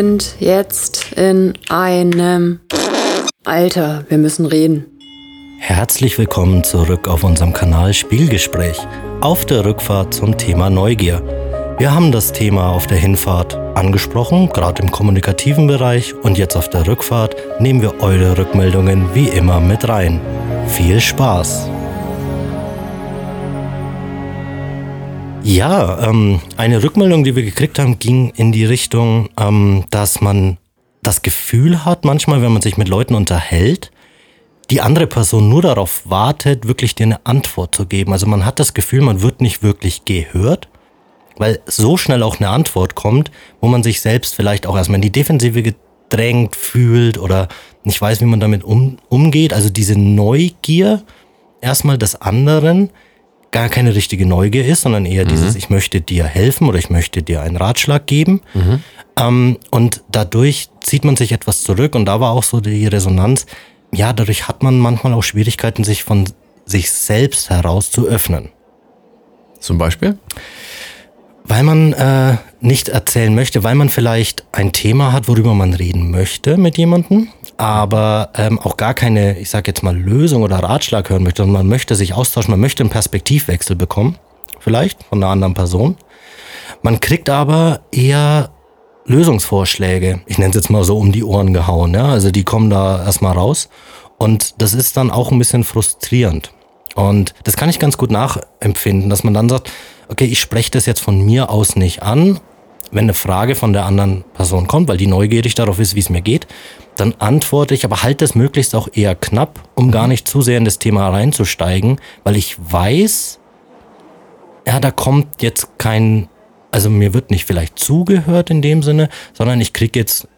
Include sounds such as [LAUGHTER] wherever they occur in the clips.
sind jetzt in einem Alter, wir müssen reden. Herzlich willkommen zurück auf unserem Kanal Spielgespräch. Auf der Rückfahrt zum Thema Neugier. Wir haben das Thema auf der Hinfahrt angesprochen, gerade im kommunikativen Bereich, und jetzt auf der Rückfahrt nehmen wir eure Rückmeldungen wie immer mit rein. Viel Spaß! Ja, ähm, eine Rückmeldung, die wir gekriegt haben, ging in die Richtung, ähm, dass man das Gefühl hat, manchmal, wenn man sich mit Leuten unterhält, die andere Person nur darauf wartet, wirklich dir eine Antwort zu geben. Also man hat das Gefühl, man wird nicht wirklich gehört, weil so schnell auch eine Antwort kommt, wo man sich selbst vielleicht auch erstmal in die Defensive gedrängt fühlt oder nicht weiß, wie man damit um, umgeht. Also diese Neugier erstmal des anderen gar keine richtige Neugier ist, sondern eher mhm. dieses, ich möchte dir helfen oder ich möchte dir einen Ratschlag geben. Mhm. Ähm, und dadurch zieht man sich etwas zurück und da war auch so die Resonanz, ja, dadurch hat man manchmal auch Schwierigkeiten, sich von sich selbst heraus zu öffnen. Zum Beispiel? Weil man äh, nicht erzählen möchte, weil man vielleicht ein Thema hat, worüber man reden möchte mit jemandem, aber ähm, auch gar keine, ich sage jetzt mal, Lösung oder Ratschlag hören möchte, sondern man möchte sich austauschen, man möchte einen Perspektivwechsel bekommen, vielleicht von einer anderen Person. Man kriegt aber eher Lösungsvorschläge, ich nenne es jetzt mal so um die Ohren gehauen, ja, also die kommen da erstmal raus. Und das ist dann auch ein bisschen frustrierend. Und das kann ich ganz gut nachempfinden, dass man dann sagt, okay, ich spreche das jetzt von mir aus nicht an, wenn eine Frage von der anderen Person kommt, weil die neugierig darauf ist, wie es mir geht, dann antworte ich, aber halte es möglichst auch eher knapp, um gar nicht zu sehr in das Thema reinzusteigen, weil ich weiß, ja, da kommt jetzt kein also mir wird nicht vielleicht zugehört in dem Sinne, sondern ich krieg jetzt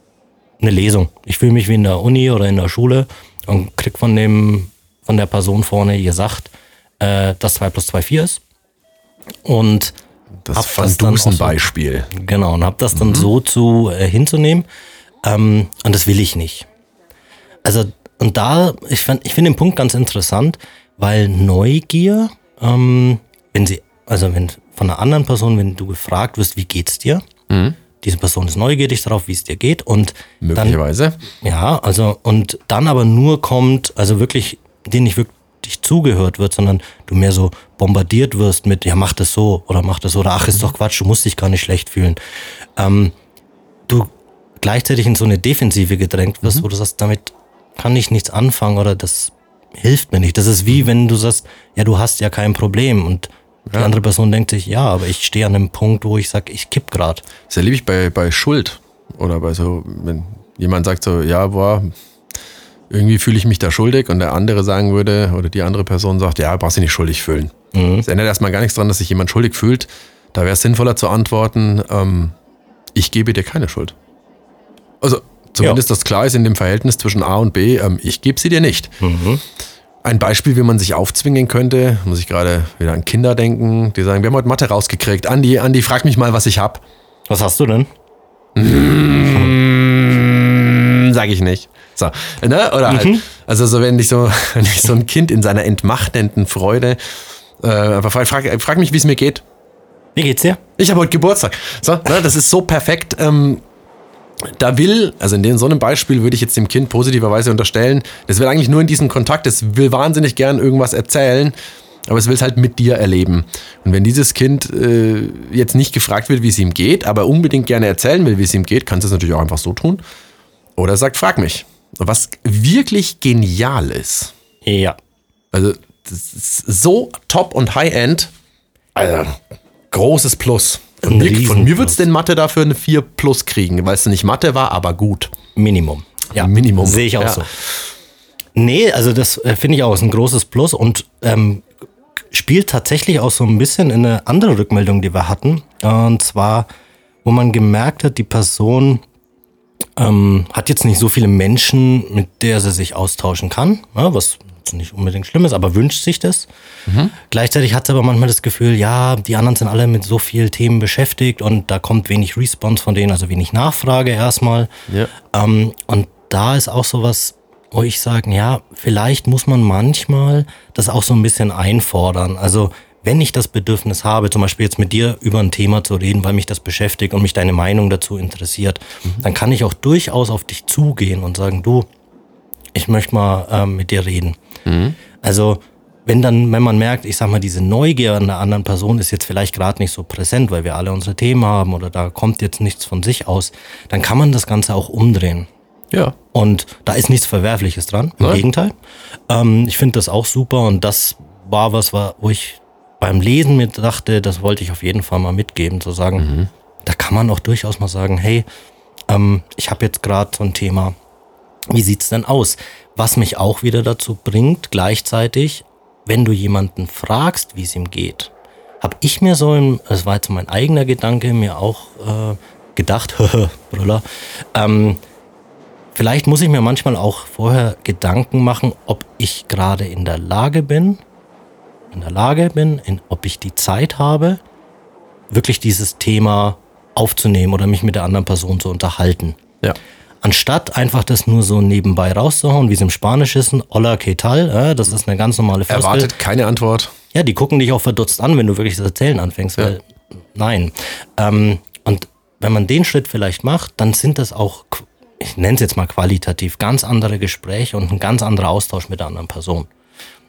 eine Lesung. Ich fühle mich wie in der Uni oder in der Schule und krieg von dem, von der Person vorne gesagt, äh, dass 2 plus 2 4 ist. Und das Van Dusen Beispiel. So, genau, und hab das dann mhm. so zu äh, hinzunehmen. Ähm, und das will ich nicht. Also, und da, ich, find, ich finde den Punkt ganz interessant, weil Neugier, ähm, wenn sie, also wenn von einer anderen Person, wenn du gefragt wirst, wie geht's dir? Mhm. Diese Person ist neugierig darauf, wie es dir geht und möglicherweise. Dann, ja, also und dann aber nur kommt, also wirklich, den nicht wirklich zugehört wird, sondern du mehr so bombardiert wirst mit, ja, mach das so oder mach das so oder ach, ist doch Quatsch, du musst dich gar nicht schlecht fühlen. Ähm, du gleichzeitig in so eine Defensive gedrängt wirst, mhm. wo du sagst, damit kann ich nichts anfangen oder das hilft mir nicht. Das ist wie wenn du sagst, ja, du hast ja kein Problem und die ja. andere Person denkt sich, ja, aber ich stehe an einem Punkt, wo ich sage, ich kipp gerade. Das erlebe ich bei, bei Schuld. Oder bei so, wenn jemand sagt so, ja, boah, irgendwie fühle ich mich da schuldig und der andere sagen würde, oder die andere Person sagt, ja, brauchst du nicht schuldig fühlen. Mhm. Das ändert erstmal gar nichts daran, dass sich jemand schuldig fühlt. Da wäre es sinnvoller zu antworten, ähm, ich gebe dir keine Schuld. Also zumindest ja. das klar ist in dem Verhältnis zwischen A und B, ähm, ich gebe sie dir nicht. Mhm. Ein Beispiel, wie man sich aufzwingen könnte, muss ich gerade wieder an Kinder denken, die sagen, wir haben heute Mathe rausgekriegt. Andi, Andi, frag mich mal, was ich hab. Was hast du denn? Mmh, sag ich nicht. So, ne? Oder halt, mhm. also so, wenn ich so, [LAUGHS] wenn ich so ein Kind in seiner entmachtenden Freude äh, einfach frag, frag, frag mich, wie es mir geht. Wie geht's dir? Ich habe heute Geburtstag. So, ne? das ist so perfekt. Ähm, da will, also in so einem Beispiel würde ich jetzt dem Kind positiverweise unterstellen, das will eigentlich nur in diesem Kontakt, das will wahnsinnig gern irgendwas erzählen, aber es will es halt mit dir erleben. Und wenn dieses Kind äh, jetzt nicht gefragt wird, wie es ihm geht, aber unbedingt gerne erzählen will, wie es ihm geht, kannst du es natürlich auch einfach so tun. Oder sagt, frag mich. Was wirklich genial ist. Ja. Also, so top und high-end. Also, großes Plus. Von mir, von mir würdest du in Mathe dafür eine 4 plus kriegen, weil es nicht Mathe war, aber gut. Minimum. Ja, Minimum. Sehe ich auch ja. so. Nee, also das äh, finde ich auch ist ein großes Plus und ähm, spielt tatsächlich auch so ein bisschen in eine andere Rückmeldung, die wir hatten. Und zwar, wo man gemerkt hat, die Person ähm, hat jetzt nicht so viele Menschen, mit der sie sich austauschen kann, ne, was nicht unbedingt schlimm ist, aber wünscht sich das. Mhm. Gleichzeitig hat sie aber manchmal das Gefühl, ja, die anderen sind alle mit so vielen Themen beschäftigt und da kommt wenig Response von denen, also wenig Nachfrage erstmal. Ja. Ähm, und da ist auch sowas, wo ich sage, ja, vielleicht muss man manchmal das auch so ein bisschen einfordern. Also wenn ich das Bedürfnis habe, zum Beispiel jetzt mit dir über ein Thema zu reden, weil mich das beschäftigt und mich deine Meinung dazu interessiert, mhm. dann kann ich auch durchaus auf dich zugehen und sagen, du, ich möchte mal ähm, mit dir reden. Mhm. Also wenn dann, wenn man merkt, ich sag mal, diese Neugier an der anderen Person ist jetzt vielleicht gerade nicht so präsent, weil wir alle unsere Themen haben oder da kommt jetzt nichts von sich aus, dann kann man das Ganze auch umdrehen. Ja. Und da ist nichts Verwerfliches dran. Im Nein. Gegenteil. Ähm, ich finde das auch super und das war was, wo ich beim Lesen mir dachte, das wollte ich auf jeden Fall mal mitgeben, zu sagen, mhm. da kann man auch durchaus mal sagen, hey, ähm, ich habe jetzt gerade so ein Thema, wie sieht's denn aus? Was mich auch wieder dazu bringt, gleichzeitig, wenn du jemanden fragst, wie es ihm geht, habe ich mir so, im, das war jetzt mein eigener Gedanke, mir auch äh, gedacht, [LAUGHS] Brüller, ähm, vielleicht muss ich mir manchmal auch vorher Gedanken machen, ob ich gerade in der Lage bin, in der Lage bin, in, ob ich die Zeit habe, wirklich dieses Thema aufzunehmen oder mich mit der anderen Person zu unterhalten. Ja. Anstatt einfach das nur so nebenbei rauszuhauen, wie es im Spanisch ist, hola, ¿qué tal? Ja, das ist eine ganz normale Floskel. Erwartet keine Antwort. Ja, die gucken dich auch verdutzt an, wenn du wirklich das Erzählen anfängst, ja. weil nein. Ähm, und wenn man den Schritt vielleicht macht, dann sind das auch, ich nenne es jetzt mal qualitativ, ganz andere Gespräche und ein ganz anderer Austausch mit der anderen Person.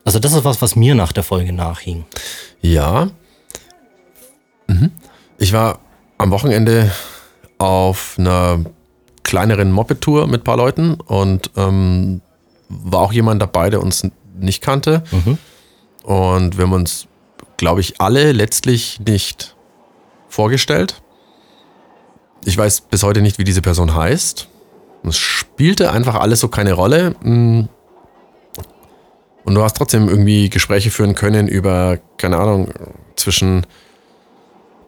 Also das ist was, was mir nach der Folge nachhing. Ja. Mhm. Ich war am Wochenende auf einer kleineren Moped-Tour mit ein paar Leuten und ähm, war auch jemand dabei, der uns nicht kannte. Mhm. Und wir haben uns, glaube ich, alle letztlich nicht vorgestellt. Ich weiß bis heute nicht, wie diese Person heißt. Es spielte einfach alles so keine Rolle. Mm. Und du hast trotzdem irgendwie Gespräche führen können über, keine Ahnung, zwischen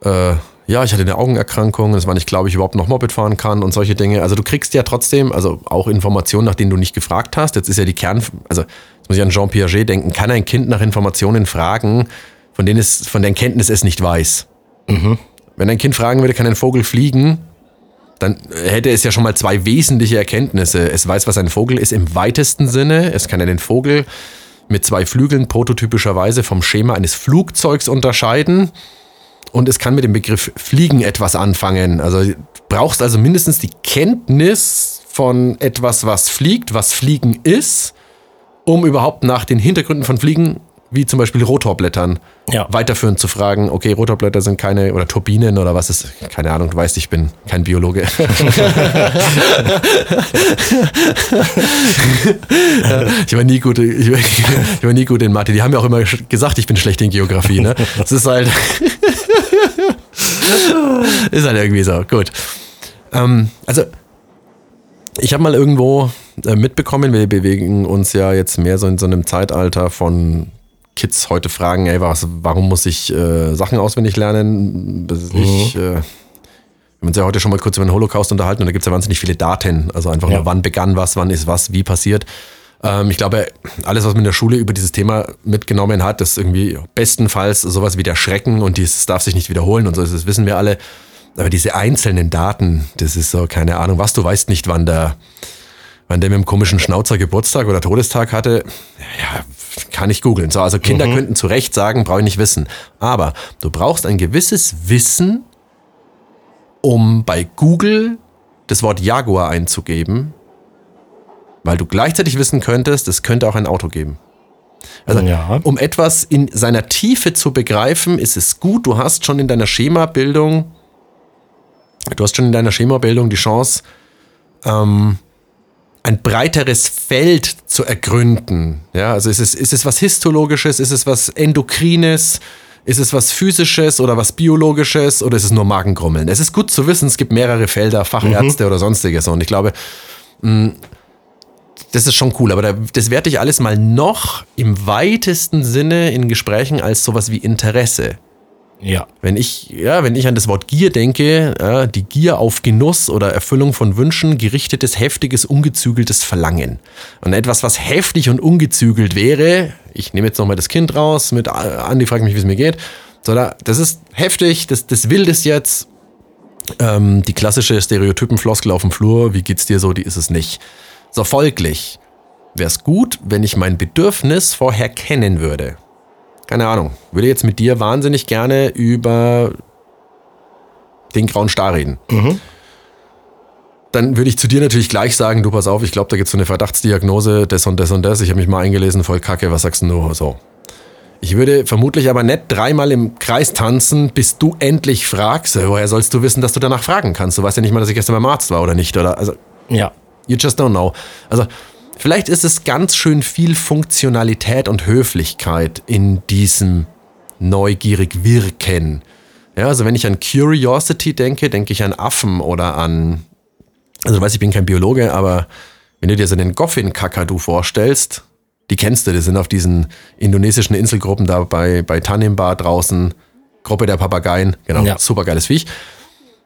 äh, ja, ich hatte eine Augenerkrankung, es war nicht klar, ob ich überhaupt noch Moped fahren kann und solche Dinge. Also du kriegst ja trotzdem, also auch Informationen, nach denen du nicht gefragt hast. Jetzt ist ja die Kern, also jetzt muss ich an Jean Piaget denken, kann ein Kind nach Informationen fragen, von denen es, von deren Kenntnis es nicht weiß. Mhm. Wenn ein Kind fragen würde, kann ein Vogel fliegen, dann hätte es ja schon mal zwei wesentliche Erkenntnisse. Es weiß, was ein Vogel ist im weitesten Sinne. Es kann einen Vogel mit zwei Flügeln prototypischerweise vom Schema eines Flugzeugs unterscheiden und es kann mit dem Begriff Fliegen etwas anfangen. Also du brauchst also mindestens die Kenntnis von etwas, was fliegt, was Fliegen ist, um überhaupt nach den Hintergründen von Fliegen, wie zum Beispiel Rotorblättern, ja. weiterführend zu fragen, okay, Rotorblätter sind keine, oder Turbinen oder was ist, keine Ahnung, du weißt, ich bin kein Biologe. [LAUGHS] ich war nie gut, ich war, nie gut in Mathe. Die haben ja auch immer gesagt, ich bin schlecht in Geografie, ne? Das ist halt, ist halt irgendwie so. Gut. Ähm, also, ich habe mal irgendwo äh, mitbekommen, wir bewegen uns ja jetzt mehr so in so einem Zeitalter von Kids heute fragen, ey, was, warum muss ich äh, Sachen auswendig lernen? Das ist mhm. äh, wir haben uns ja heute schon mal kurz über den Holocaust unterhalten und da gibt es ja wahnsinnig viele Daten. Also einfach ja. nur, wann begann was, wann ist was, wie passiert. Ähm, ich glaube, alles, was man in der Schule über dieses Thema mitgenommen hat, ist irgendwie bestenfalls sowas wie der Schrecken und dieses darf sich nicht wiederholen und so, das wissen wir alle. Aber diese einzelnen Daten, das ist so, keine Ahnung, was, du weißt nicht, wann der, wann der mit dem komischen Schnauzer Geburtstag oder Todestag hatte. Ja, kann ich googeln. So, also Kinder mhm. könnten zu Recht sagen, brauche ich nicht wissen. Aber du brauchst ein gewisses Wissen, um bei Google das Wort Jaguar einzugeben weil du gleichzeitig wissen könntest, es könnte auch ein Auto geben. Also, ja. um etwas in seiner Tiefe zu begreifen, ist es gut, du hast schon in deiner Schemabildung, du hast schon in deiner Schemabildung die Chance, ähm, ein breiteres Feld zu ergründen. Ja, also ist es, ist es was Histologisches, ist es was Endokrines, ist es was Physisches oder was Biologisches oder ist es nur Magengrummeln? Es ist gut zu wissen, es gibt mehrere Felder, Fachärzte mhm. oder sonstiges. Und ich glaube, mh, das ist schon cool, aber das werte ich alles mal noch im weitesten Sinne in Gesprächen als sowas wie Interesse. Ja. Wenn ich, ja, wenn ich an das Wort Gier denke, ja, die Gier auf Genuss oder Erfüllung von Wünschen, gerichtetes, heftiges, ungezügeltes Verlangen. Und etwas, was heftig und ungezügelt wäre, ich nehme jetzt nochmal das Kind raus, mit Andi fragt mich, wie es mir geht. So, das ist heftig, das, das will das jetzt. Ähm, die klassische Stereotypenfloskel auf dem Flur, wie geht's dir so, die ist es nicht. So folglich wäre es gut, wenn ich mein Bedürfnis vorher kennen würde. keine Ahnung, würde jetzt mit dir wahnsinnig gerne über den grauen Star reden. Dann würde ich zu dir natürlich gleich sagen, du pass auf, ich glaube, da gibt es so eine Verdachtsdiagnose, das und das und das. Ich habe mich mal eingelesen, voll kacke, was sagst du? So. Ich würde vermutlich aber nicht dreimal im Kreis tanzen, bis du endlich fragst, woher sollst du wissen, dass du danach fragen kannst? Du weißt ja nicht mal, dass ich gestern beim Arzt war oder nicht, oder? Also, Ja. You just don't know. Also, vielleicht ist es ganz schön viel Funktionalität und Höflichkeit in diesem neugierig wirken. Ja, also wenn ich an Curiosity denke, denke ich an Affen oder an, also du weißt, ich bin kein Biologe, aber wenn du dir so den Goffin-Kakadu vorstellst, die kennst du, die sind auf diesen indonesischen Inselgruppen da bei, bei Tanimbar draußen, Gruppe der Papageien, genau, Ja. super geiles Viech.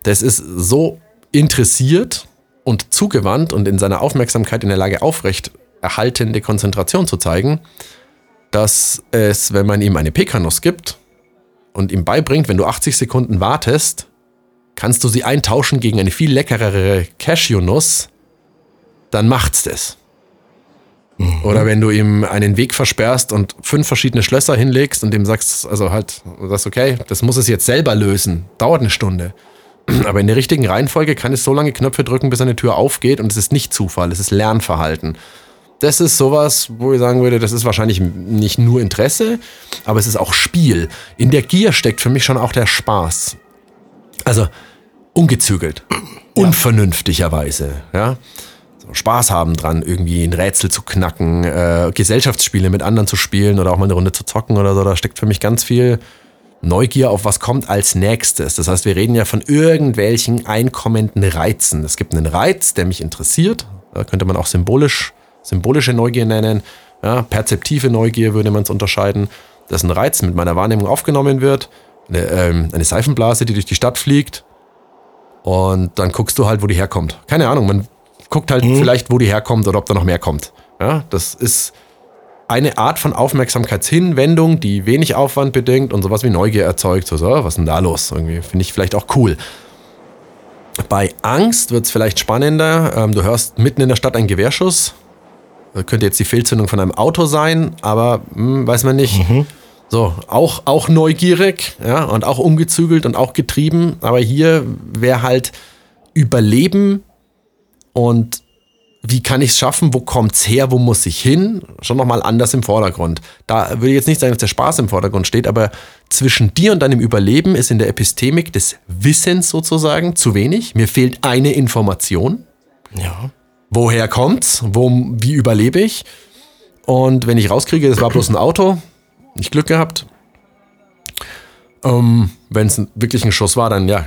Das ist so interessiert und zugewandt und in seiner Aufmerksamkeit in der Lage, aufrecht erhaltende Konzentration zu zeigen, dass es, wenn man ihm eine Pekanuss gibt und ihm beibringt, wenn du 80 Sekunden wartest, kannst du sie eintauschen gegen eine viel leckerere Cashewnuss, dann macht's das. Oder wenn du ihm einen Weg versperrst und fünf verschiedene Schlösser hinlegst und ihm sagst, also halt, du sagst, okay, das muss es jetzt selber lösen, dauert eine Stunde. [CLEARS THROAT] Aber in der richtigen Reihenfolge kann es so lange Knöpfe drücken, bis eine Tür aufgeht und es ist nicht Zufall, es ist Lernverhalten. Das ist sowas, wo ich sagen würde, das ist wahrscheinlich nicht nur Interesse, aber es ist auch Spiel. In der Gier steckt für mich schon auch der Spaß. Also ungezügelt, [CLEARS THROAT] [CLEARS THROAT] unvernünftigerweise, ja. So Spaß haben dran, irgendwie ein Rätsel zu knacken, äh, Gesellschaftsspiele mit anderen zu spielen oder auch mal eine Runde zu zocken oder so. Da steckt für mich ganz viel Neugier auf was kommt als nächstes. Das heißt, wir reden ja von irgendwelchen einkommenden Reizen. Es gibt einen Reiz, der mich interessiert. Da könnte man auch symbolisch, symbolische Neugier nennen. Ja, perzeptive Neugier würde man es unterscheiden. Dass ein Reiz mit meiner Wahrnehmung aufgenommen wird. Eine, ähm, eine Seifenblase, die durch die Stadt fliegt. Und dann guckst du halt, wo die herkommt. Keine Ahnung, man guckt halt vielleicht, wo die herkommt oder ob da noch mehr kommt. Ja, das ist eine Art von Aufmerksamkeitshinwendung, die wenig Aufwand bedingt und sowas wie Neugier erzeugt. So, so was ist denn da los? Irgendwie finde ich vielleicht auch cool. Bei Angst wird es vielleicht spannender. Ähm, du hörst mitten in der Stadt einen Gewehrschuss. Das könnte jetzt die Fehlzündung von einem Auto sein, aber hm, weiß man nicht. So, auch, auch neugierig, ja, und auch umgezügelt und auch getrieben. Aber hier wäre halt Überleben und wie kann ich es schaffen, wo kommt's her, wo muss ich hin, schon nochmal anders im Vordergrund. Da würde ich jetzt nicht sagen, dass der Spaß im Vordergrund steht, aber zwischen dir und deinem Überleben ist in der Epistemik des Wissens sozusagen zu wenig. Mir fehlt eine Information. Ja. Woher kommt's? Wo, wie überlebe ich? Und wenn ich rauskriege, das war bloß ein Auto, nicht Glück gehabt. Ähm, wenn es wirklich ein Schuss war, dann ja,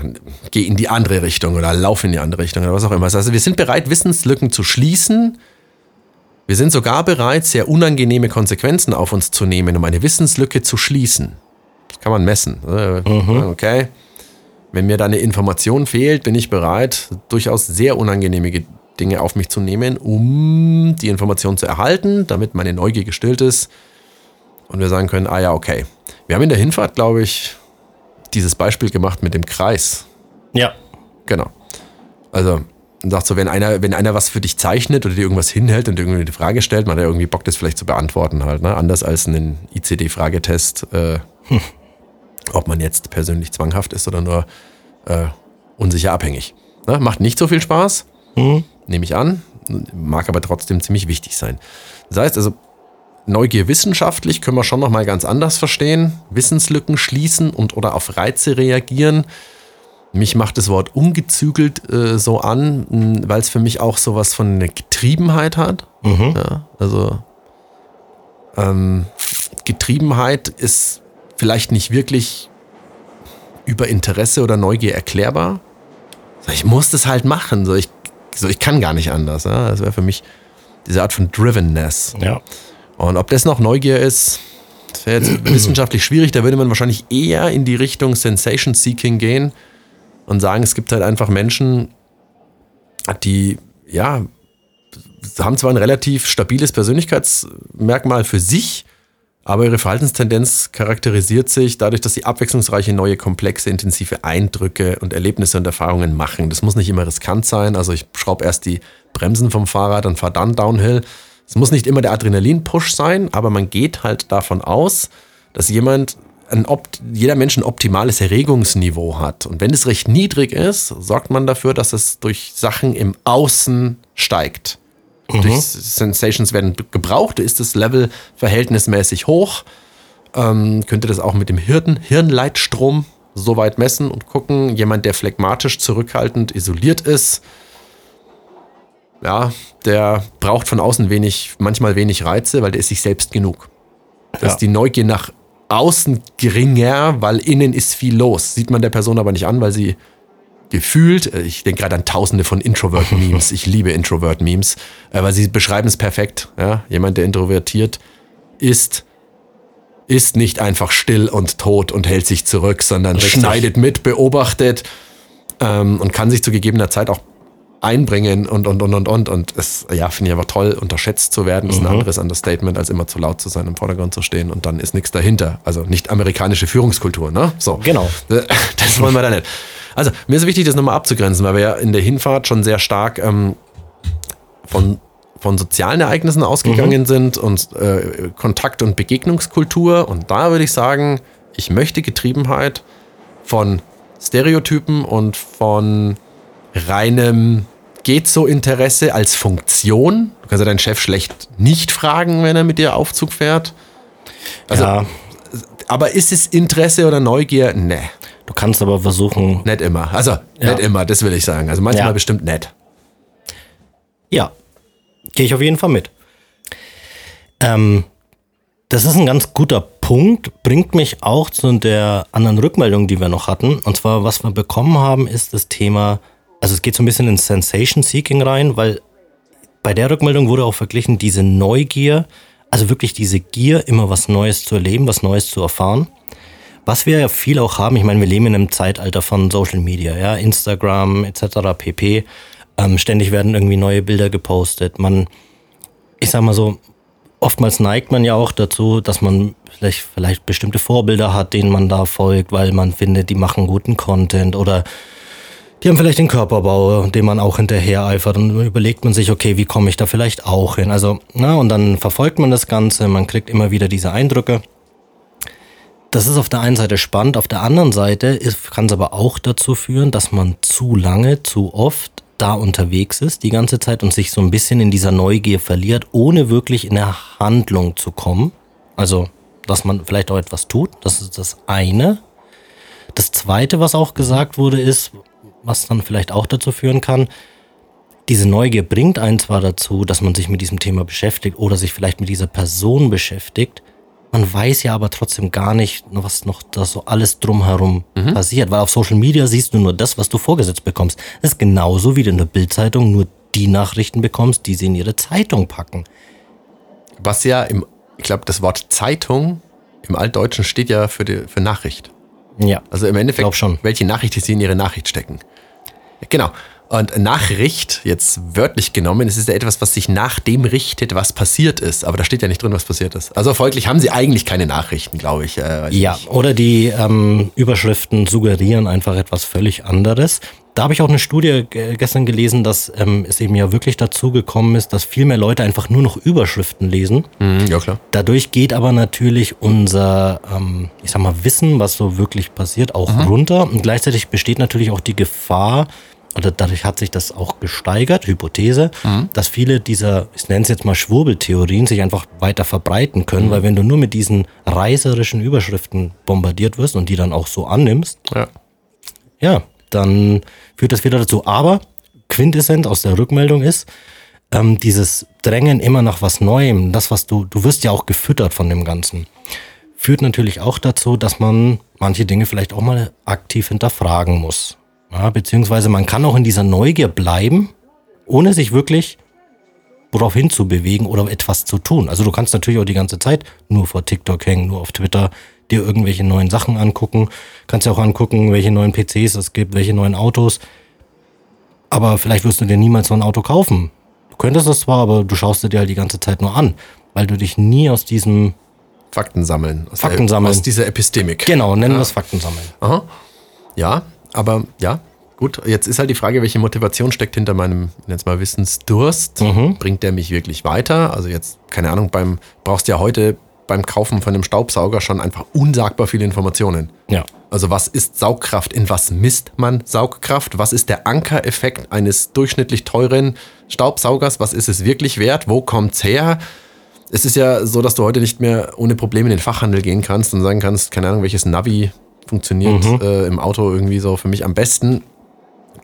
geh in die andere Richtung oder lauf in die andere Richtung oder was auch immer. Also wir sind bereit, Wissenslücken zu schließen. Wir sind sogar bereit, sehr unangenehme Konsequenzen auf uns zu nehmen, um eine Wissenslücke zu schließen. Das kann man messen. Äh, Okay. Wenn mir da eine Information fehlt, bin ich bereit, durchaus sehr unangenehme Ge- Dinge auf mich zu nehmen, um die Information zu erhalten, damit meine Neugier gestillt ist und wir sagen können, ah ja, okay. Wir haben in der Hinfahrt, glaube ich, dieses Beispiel gemacht mit dem Kreis. Ja. Genau. Also, man sagt so, wenn einer, wenn einer was für dich zeichnet oder dir irgendwas hinhält und irgendwie eine Frage stellt, man hat ja irgendwie Bock, das vielleicht zu beantworten halt, ne? Anders als einen ICD-Fragetest, äh, ob man jetzt persönlich zwanghaft ist oder nur äh, unsicher abhängig. Ne? Macht nicht so viel Spaß, nehme ich an, mag aber trotzdem ziemlich wichtig sein. Das heißt also, Neugier wissenschaftlich können wir schon nochmal ganz anders verstehen. Wissenslücken schließen und oder auf Reize reagieren. Mich macht das Wort ungezügelt äh, so an, weil es für mich auch sowas von einer Getriebenheit hat. Ja, also ähm, Getriebenheit ist vielleicht nicht wirklich über Interesse oder Neugier erklärbar. So, Ich muss das halt machen. So, ich, so, ich kann gar nicht anders. Ja? Das wäre für mich diese Art von Drivenness. Ja. Und ob das noch Neugier ist, das wäre jetzt [CLEARS THROAT] wissenschaftlich schwierig. Da würde man wahrscheinlich eher in die Richtung Sensation Seeking gehen und sagen, es gibt halt einfach Menschen, die, ja, haben zwar ein relativ stabiles Persönlichkeitsmerkmal für sich, aber ihre Verhaltenstendenz charakterisiert sich dadurch, dass sie abwechslungsreiche, neue, komplexe, intensive Eindrücke und Erlebnisse und Erfahrungen machen. Das muss nicht immer riskant sein. Also ich schraube erst die Bremsen vom Fahrrad und fahre dann Downhill. Es muss nicht immer der Adrenalin-Push sein, aber man geht halt davon aus, dass jemand ein jeder Mensch ein optimales Erregungsniveau hat. Und wenn es recht niedrig ist, sorgt man dafür, dass es durch Sachen im Außen steigt. Durch Sensations werden gebraucht, ist das Level verhältnismäßig hoch. Ähm, könnte das auch mit dem Hirn, Hirnleitstrom so weit messen und gucken. Jemand, der phlegmatisch, zurückhaltend, isoliert ist, ja, der braucht von außen wenig, manchmal wenig Reize, weil der ist sich selbst genug. Da Ja. ist die Neugier nach außen geringer, weil innen ist viel los. Sieht man der Person aber nicht an, weil sie gefühlt, äh, ich denke gerade an tausende von Introvert-Memes, [LAUGHS] ich liebe Introvert-Memes, äh, weil sie beschreiben es perfekt. Ja? Jemand, der introvertiert ist, ist nicht einfach still und tot und hält sich zurück, sondern Richtig. schneidet mit, beobachtet ähm, und kann sich zu gegebener Zeit auch einbringen und und und und und. Und es ja finde ich aber toll unterschätzt zu werden. Ist ein anderes Understatement als immer zu laut zu sein im Vordergrund zu stehen. Und dann ist nichts dahinter. Also nicht amerikanische Führungskultur ne? So. Genau. [LAUGHS] das wollen wir da nicht. Also mir ist wichtig das nochmal abzugrenzen weil wir ja in der Hinfahrt schon sehr stark ähm, von von sozialen Ereignissen ausgegangen sind und äh, Kontakt- und Begegnungskultur. Und da würde ich sagen ich möchte Getriebenheit von Stereotypen und von reinem geht so Interesse als Funktion. Du kannst ja deinen Chef schlecht nicht fragen, wenn er mit dir Aufzug fährt. Also, ja, Aber ist es Interesse oder Neugier? Nee, du kannst aber versuchen, nicht immer. Also, Ja. nicht immer, das will ich sagen. Also manchmal Ja. bestimmt nicht. Ja, gehe ich auf jeden Fall mit. Ähm, das ist ein ganz guter Punkt, bringt mich auch zu der anderen Rückmeldung, die wir noch hatten. Und zwar, was wir bekommen haben, ist das Thema, also es geht so ein bisschen ins Sensation Seeking rein, weil bei der Rückmeldung wurde auch verglichen, diese Neugier, also wirklich diese Gier, immer was Neues zu erleben, was Neues zu erfahren. Was wir ja viel auch haben, ich meine, wir leben in einem Zeitalter von Social Media, ja, Instagram etc. pp. Ähm, ständig werden irgendwie neue Bilder gepostet. Man, ich sag mal so, oftmals neigt man ja auch dazu, dass man vielleicht, vielleicht bestimmte Vorbilder hat, denen man da folgt, weil man findet, die machen guten Content oder die haben vielleicht den Körperbau, dem man auch hinterher eifert und dann überlegt man sich, okay, wie komme ich da vielleicht auch hin? Also, na, und dann verfolgt man das Ganze, man kriegt immer wieder diese Eindrücke. Das ist auf der einen Seite spannend, auf der anderen Seite kann es aber auch dazu führen, dass man zu lange, zu oft da unterwegs ist, die ganze Zeit und sich so ein bisschen in dieser Neugier verliert, ohne wirklich in der Handlung zu kommen. Also, dass man vielleicht auch etwas tut, das ist das eine. Das zweite, was auch gesagt wurde, ist, was dann vielleicht auch dazu führen kann, diese Neugier bringt einen zwar dazu, dass man sich mit diesem Thema beschäftigt oder sich vielleicht mit dieser Person beschäftigt, man weiß ja aber trotzdem gar nicht, was noch da so alles drumherum passiert, weil auf Social Media siehst du nur das, was du vorgesetzt bekommst. Das ist genauso wie du in der Bildzeitung nur die Nachrichten bekommst, die sie in ihre Zeitung packen. Was ja im, ich glaube, das Wort Zeitung im Altdeutschen steht ja für, die, für Nachricht. Ja. Also im Endeffekt, schon. welche Nachricht sie in ihre Nachricht stecken. Genau. Und Nachricht, jetzt wörtlich genommen, es ist ja etwas, was sich nach dem richtet, was passiert ist. Aber da steht ja nicht drin, was passiert ist. Also folglich haben sie eigentlich keine Nachrichten, glaube ich. Äh, Ja, ich. oder die ähm, Überschriften suggerieren einfach etwas völlig anderes. Da habe ich auch eine Studie gestern gelesen, dass ähm, es eben ja wirklich dazu gekommen ist, dass viel mehr Leute einfach nur noch Überschriften lesen. Mhm, ja, klar. Dadurch geht aber natürlich unser, ähm, ich sag mal, Wissen, was so wirklich passiert, auch runter. Und gleichzeitig besteht natürlich auch die Gefahr, oder dadurch hat sich das auch gesteigert, Hypothese, dass viele dieser, ich nenne es jetzt mal Schwurbeltheorien, sich einfach weiter verbreiten können, weil wenn du nur mit diesen reißerischen Überschriften bombardiert wirst und die dann auch so annimmst, Ja. ja, dann führt das wieder dazu. Aber Quintessenz aus der Rückmeldung ist, ähm, dieses Drängen immer nach was Neuem, das, was du, du wirst ja auch gefüttert von dem Ganzen, führt natürlich auch dazu, dass man manche Dinge vielleicht auch mal aktiv hinterfragen muss. Ja, beziehungsweise man kann auch in dieser Neugier bleiben, ohne sich wirklich worauf hinzubewegen oder etwas zu tun. Also du kannst natürlich auch die ganze Zeit nur vor TikTok hängen, nur auf Twitter, dir irgendwelche neuen Sachen angucken. Kannst ja auch angucken, welche neuen PCs es gibt, welche neuen Autos. Aber vielleicht wirst du dir niemals so ein Auto kaufen. Du könntest das zwar, aber du schaust dir halt die ganze Zeit nur an, weil du dich nie aus diesem, Fakten sammeln. Aus Fakten sammeln. Aus dieser Epistemik. genau, nennen wir es Fakten sammeln. Aha. Ja, aber ja, gut. Jetzt ist halt die Frage, welche Motivation steckt hinter meinem, jetzt mal Wissensdurst? Mhm. Bringt der mich wirklich weiter? Also jetzt, keine Ahnung, beim, brauchst ja heute beim Kaufen von einem Staubsauger schon einfach unsagbar viele Informationen. Ja. Also was ist Saugkraft? In was misst man Saugkraft? Was ist der Ankereffekt eines durchschnittlich teuren Staubsaugers? Was ist es wirklich wert? Wo kommt's her? Es ist ja so, dass du heute nicht mehr ohne Probleme in den Fachhandel gehen kannst und sagen kannst, keine Ahnung, welches Navi funktioniert Mhm. äh, im Auto irgendwie so für mich am besten.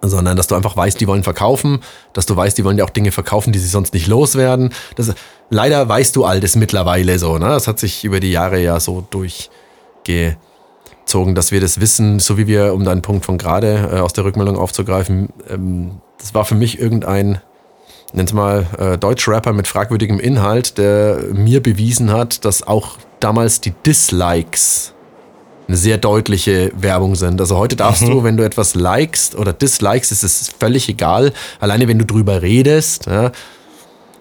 Sondern dass du einfach weißt, die wollen verkaufen, dass du weißt, die wollen ja auch Dinge verkaufen, die sie sonst nicht loswerden. Das, leider weißt du all das mittlerweile so. Ne? Das hat sich über die Jahre ja so durchgezogen, dass wir das wissen, so wie wir, um deinen Punkt von gerade äh, aus der Rückmeldung aufzugreifen, ähm, das war für mich irgendein, nenn's mal, äh, Deutsch-Rapper mit fragwürdigem Inhalt, der mir bewiesen hat, dass auch damals die Dislikes eine sehr deutliche Werbung sind. Also heute darfst du, wenn du etwas likest oder dislikest, ist es völlig egal. Alleine wenn du drüber redest, ja,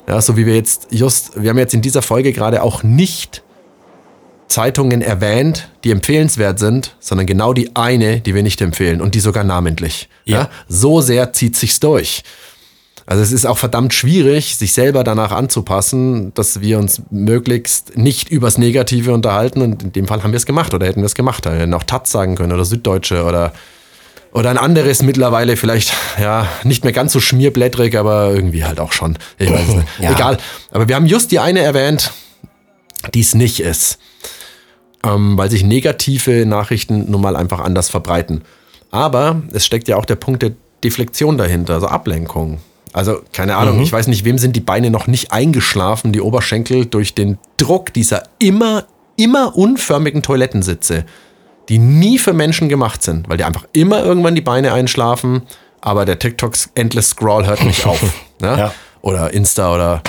ja, so wie wir jetzt just, wir haben jetzt in dieser Folge gerade auch nicht Zeitungen erwähnt, die empfehlenswert sind, sondern genau die eine, die wir nicht empfehlen und die sogar namentlich. Ja. Ja. So sehr zieht sich's durch. Also es ist auch verdammt schwierig, sich selber danach anzupassen, dass wir uns möglichst nicht übers Negative unterhalten. Und in dem Fall haben wir es gemacht oder hätten wir es gemacht. Wir hätten auch Taz sagen können oder Süddeutsche oder, oder ein anderes mittlerweile vielleicht, ja, nicht mehr ganz so schmierblättrig, aber irgendwie halt auch schon. Ich weiß nicht. Ja. Egal. Aber wir haben just die eine erwähnt, die es nicht ist. Ähm, weil sich negative Nachrichten nun mal einfach anders verbreiten. Aber es steckt ja auch der Punkt der Deflektion dahinter, also Ablenkung. Also, keine Ahnung, ich weiß nicht, wem sind die Beine noch nicht eingeschlafen, die Oberschenkel, durch den Druck dieser immer, immer unförmigen Toilettensitze, die nie für Menschen gemacht sind, weil die einfach immer irgendwann die Beine einschlafen, aber der TikToks Endless Scroll hört nicht auf. [LAUGHS] ne? Ja. Oder Insta oder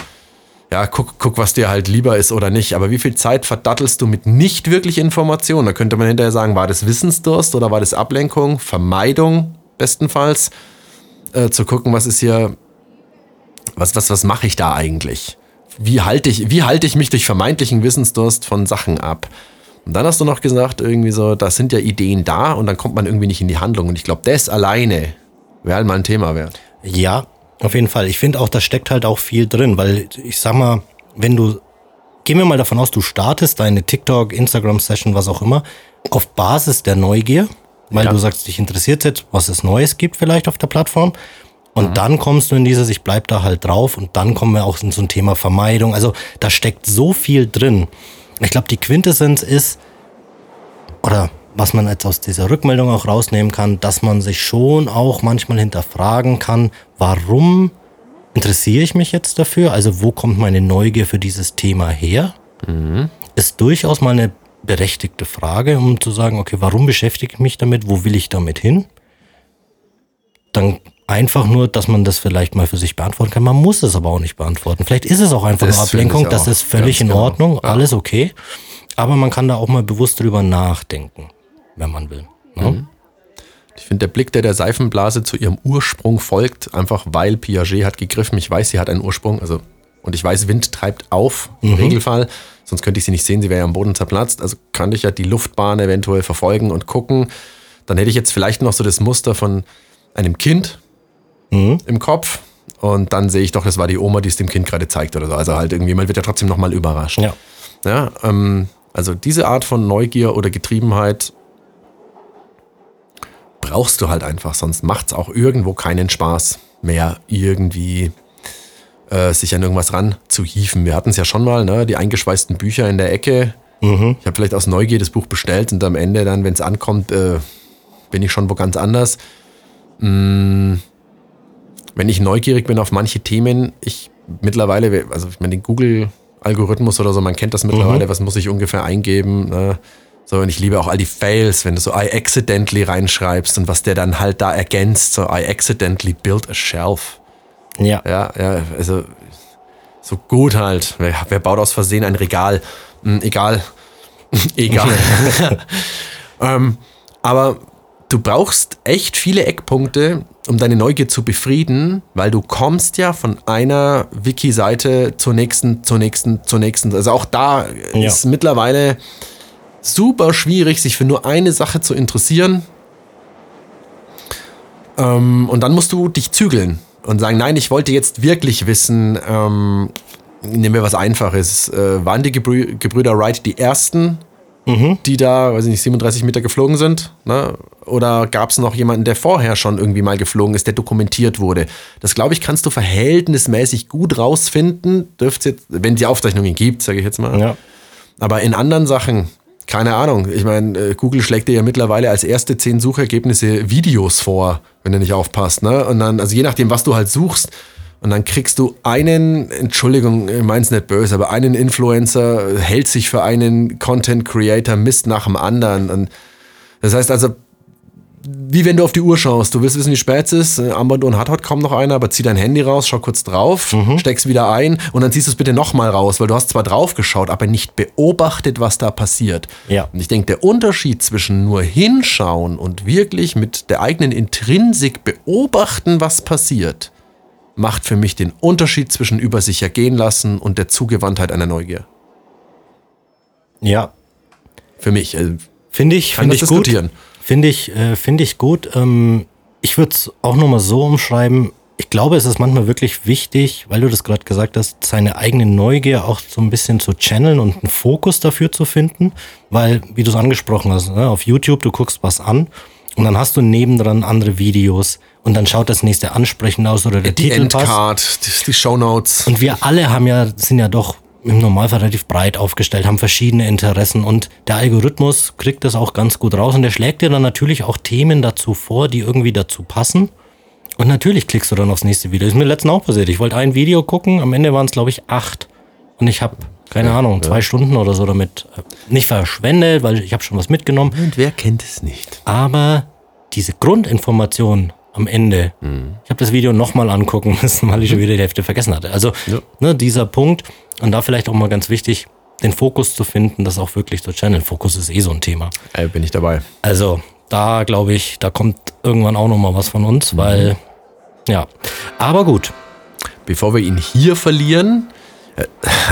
ja, guck, guck, was dir halt lieber ist oder nicht. Aber wie viel Zeit verdattelst du mit nicht wirklich Informationen? Da könnte man hinterher sagen, war das Wissensdurst oder war das Ablenkung, Vermeidung bestenfalls, äh, zu gucken, was ist hier, was, was, was mache ich da eigentlich? Wie halte ich, wie halte ich mich durch vermeintlichen Wissensdurst von Sachen ab? Und dann hast du noch gesagt, irgendwie so, da sind ja Ideen da und dann kommt man irgendwie nicht in die Handlung. Und ich glaube, das alleine wäre halt mal ein Thema wert. Ja, auf jeden Fall. Ich finde auch, da steckt halt auch viel drin, weil ich sag mal, wenn du, gehen wir mal davon aus, du startest deine TikTok, Instagram-Session, was auch immer, auf Basis der Neugier, weil Ja. du sagst, dich interessiert jetzt, was es Neues gibt vielleicht auf der Plattform. Und dann kommst du in dieses, ich bleib da halt drauf und dann kommen wir auch in so ein Thema Vermeidung. Also da steckt so viel drin. Ich glaube, die Quintessenz ist, oder was man jetzt aus dieser Rückmeldung auch rausnehmen kann, dass man sich schon auch manchmal hinterfragen kann, warum interessiere ich mich jetzt dafür? Also wo kommt meine Neugier für dieses Thema her? Ist durchaus mal eine berechtigte Frage, um zu sagen, okay, warum beschäftige ich mich damit? Wo will ich damit hin? Dann einfach nur, dass man das vielleicht mal für sich beantworten kann. Man muss es aber auch nicht beantworten. Vielleicht ist es auch einfach Das ich Ablenkung, das ist völlig in genau. Ordnung, Ja. alles okay. Aber man kann da auch mal bewusst drüber nachdenken, wenn man will. Ne? Ich finde, der Blick, der der Seifenblase zu ihrem Ursprung folgt, einfach weil Piaget hat gegriffen. Ich weiß, sie hat einen Ursprung, also und ich weiß, Wind treibt auf im Regelfall. Sonst könnte ich sie nicht sehen, sie wäre ja am Boden zerplatzt. Also kann ich ja die Luftbahn eventuell verfolgen und gucken. Dann hätte ich jetzt vielleicht noch so das Muster von einem Kind im Kopf. Und dann sehe ich doch, das war die Oma, die es dem Kind gerade zeigt oder so. Also halt irgendwie, man wird ja trotzdem nochmal überrascht. Ja. Ja, ähm, also diese Art von Neugier oder Getriebenheit brauchst du halt einfach, sonst macht es auch irgendwo keinen Spaß mehr, irgendwie äh, sich an irgendwas ranzuhieven. Wir hatten es ja schon mal, ne? die eingeschweißten Bücher in der Ecke. Ich habe vielleicht aus Neugier das Buch bestellt und am Ende dann, wenn es ankommt, äh, bin ich schon wo ganz anders. Mm, wenn ich neugierig bin auf manche Themen, ich mittlerweile, also ich meine, den Google-Algorithmus oder so, man kennt das mittlerweile, was muss ich ungefähr eingeben. Ne? So, und ich liebe auch all die Fails, wenn du so I accidentally reinschreibst und was der dann halt da ergänzt, so I accidentally built a shelf. Ja. Ja, ja, also so gut halt. Wer, wer baut aus Versehen ein Regal? Hm, egal. [LAUGHS] egal. [LAUGHS] [LAUGHS] ähm, aber du brauchst echt viele Eckpunkte, um deine Neugier zu befrieden, weil du kommst ja von einer Wiki-Seite zur nächsten, zur nächsten, zur nächsten. Also auch da Ja. ist mittlerweile super schwierig, sich für nur eine Sache zu interessieren. Ähm, und dann musst du dich zügeln und sagen, nein, ich wollte jetzt wirklich wissen, ähm, nehmen wir was Einfaches. Äh, waren die Gebrü Gebrüder Wright die ersten, die da, weiß ich nicht, 37 Meter geflogen sind? Ne? Oder gab es noch jemanden, der vorher schon irgendwie mal geflogen ist, der dokumentiert wurde? Das, glaube ich, kannst du verhältnismäßig gut rausfinden, dürft jetzt, wenn die Aufzeichnungen gibt, sage ich jetzt mal. Ja. Aber in anderen Sachen, keine Ahnung. Ich meine, äh, Google schlägt dir ja mittlerweile als erste zehn Suchergebnisse Videos vor, wenn du nicht aufpasst. Ne? Und dann, also je nachdem, was du halt suchst, und dann kriegst du einen, Entschuldigung, ich mein's nicht böse, aber einen Influencer hält sich für einen Content Creator Mist nach dem anderen. Und das heißt also, wie wenn du auf die Uhr schaust. Du willst wissen, wie spät es ist. Armbanduhren hat heute kaum noch einer, aber zieh dein Handy raus, schau kurz drauf, steck's wieder ein und dann ziehst du es bitte nochmal raus, weil du hast zwar drauf geschaut, aber nicht beobachtet, was da passiert. Ja. Und ich denke, der Unterschied zwischen nur hinschauen und wirklich mit der eigenen Intrinsik beobachten, was passiert, macht für mich den Unterschied zwischen über sich ergehen lassen und der Zugewandtheit einer Neugier. Ja, Für mich. äh, Finde ich, das ich gut. Finde ich, äh, finde ich gut. Ähm, ich würde es auch nochmal so umschreiben. Ich glaube, es ist manchmal wirklich wichtig, weil du das gerade gesagt hast, seine eigene Neugier auch so ein bisschen zu channeln und einen Fokus dafür zu finden. Weil, wie du es angesprochen hast, ne, auf YouTube, du guckst was an und dann hast du nebendran andere Videos und dann schaut das nächste ansprechend aus oder der die Titel passt. Endcard, die, die Shownotes. Und wir alle haben ja, sind ja doch im Normalfall relativ breit aufgestellt, haben verschiedene Interessen und der Algorithmus kriegt das auch ganz gut raus und der schlägt dir dann natürlich auch Themen dazu vor, die irgendwie dazu passen. Und natürlich klickst du dann aufs nächste Video. ist mir letztens auch passiert. Ich wollte ein Video gucken, am Ende waren es, glaube ich, acht. Und ich habe, keine Ahnung, zwei Stunden oder so damit äh, nicht verschwendet, weil ich habe schon was mitgenommen. Und wer kennt es nicht? Aber diese Grundinformation am Ende, ich habe das Video nochmal angucken [LAUGHS] müssen, weil ich schon wieder die Hälfte vergessen hatte. Also Ja. ne, dieser Punkt und da vielleicht auch mal ganz wichtig, den Fokus zu finden, das auch wirklich zu channeln. Fokus ist eh so ein Thema. Äh, bin ich dabei. Also da glaube ich, da kommt irgendwann auch nochmal was von uns, weil ja. Aber gut, Bevor wir ihn hier verlieren, äh,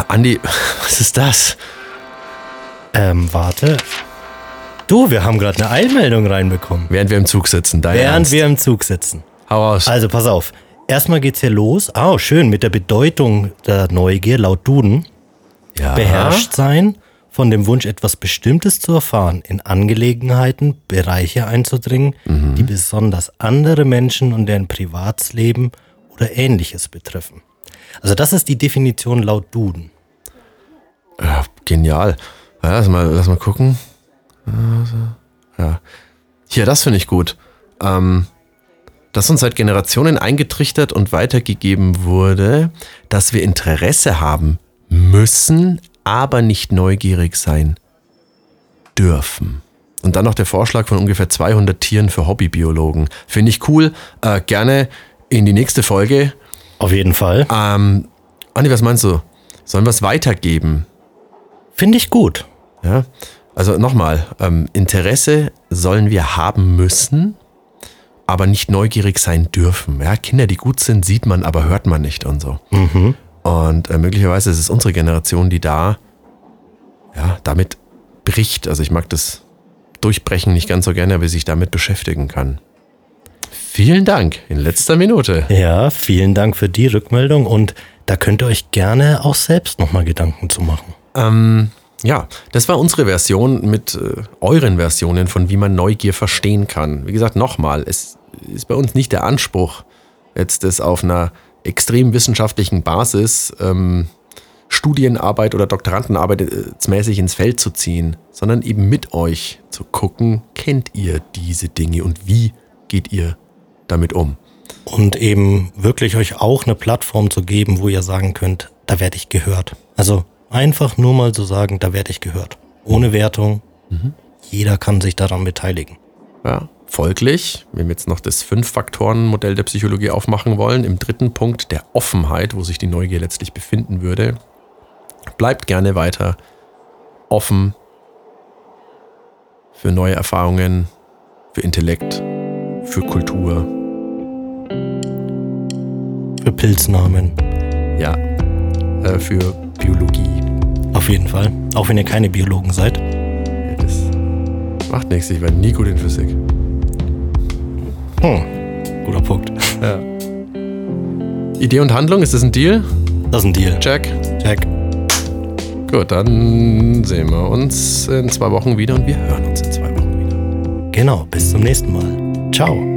Andi, [LAUGHS] was ist das? ähm, warte. Du, wir haben gerade eine Eilmeldung reinbekommen, Während wir im Zug sitzen, dein während Ernst? wir im Zug sitzen. Hau raus. Also pass auf. Erstmal geht's hier los. Ah, schön, mit der Bedeutung der Neugier laut Duden. ja. Beherrscht sein, von dem Wunsch, etwas Bestimmtes zu erfahren, in Angelegenheiten, Bereiche einzudringen, die besonders andere Menschen und deren Privatsleben oder ähnliches betreffen. Also das ist die Definition laut Duden. Ja, genial. Ja, lass, mal, lass mal gucken. Ja. Hier, das finde ich gut. Ähm, dass uns seit Generationen eingetrichtert und weitergegeben wurde, dass wir Interesse haben müssen, aber nicht neugierig sein dürfen. Und dann noch der Vorschlag von ungefähr 200 Tieren für Hobbybiologen. Finde ich cool. Äh, gerne in die nächste Folge. Auf jeden Fall. Ähm, Andi, was meinst du? Sollen wir es weitergeben? Finde ich gut. Ja, also nochmal, ähm, Interesse sollen wir haben müssen, aber nicht neugierig sein dürfen. Ja, Kinder, die gut sind, sieht man, aber hört man nicht und so. Und äh, möglicherweise ist es unsere Generation, die da ja, damit bricht. Also ich mag das Durchbrechen nicht ganz so gerne, aber sich damit beschäftigen kann. Vielen Dank in letzter Minute. Ja, vielen Dank für die Rückmeldung und da könnt ihr euch gerne auch selbst nochmal Gedanken zu machen. Ähm, ja, das war unsere Version mit äh, euren Versionen von wie man Neugier verstehen kann. Wie gesagt, nochmal, es ist bei uns nicht der Anspruch, jetzt das auf einer extrem wissenschaftlichen Basis ähm, Studienarbeit oder Doktorandenarbeit äh, mäßig ins Feld zu ziehen, sondern eben mit euch zu gucken, kennt ihr diese Dinge und wie geht ihr damit um? und eben wirklich euch auch eine Plattform zu geben, wo ihr sagen könnt, da werde ich gehört. Also einfach nur mal zu sagen, da werde ich gehört. Ohne Wertung. Jeder kann sich daran beteiligen. Ja, folglich, wenn wir jetzt noch das Fünf-Faktoren-Modell der Psychologie aufmachen wollen, im dritten Punkt der Offenheit, wo sich die Neugier letztlich befinden würde, bleibt gerne weiter offen für neue Erfahrungen, für Intellekt, für Kultur. Für Pilznamen. Ja, äh, für Biologie. Auf jeden Fall. Auch wenn ihr keine Biologen seid. Ja, das macht nichts, ich war nie gut in Physik. Hm. Guter Punkt. Idee und Handlung, ist das ein Deal? Das ist ein Deal. Check. Check. Gut, dann sehen wir uns in zwei Wochen wieder und wir hören uns in zwei Wochen wieder. Genau, bis zum nächsten Mal. Ciao.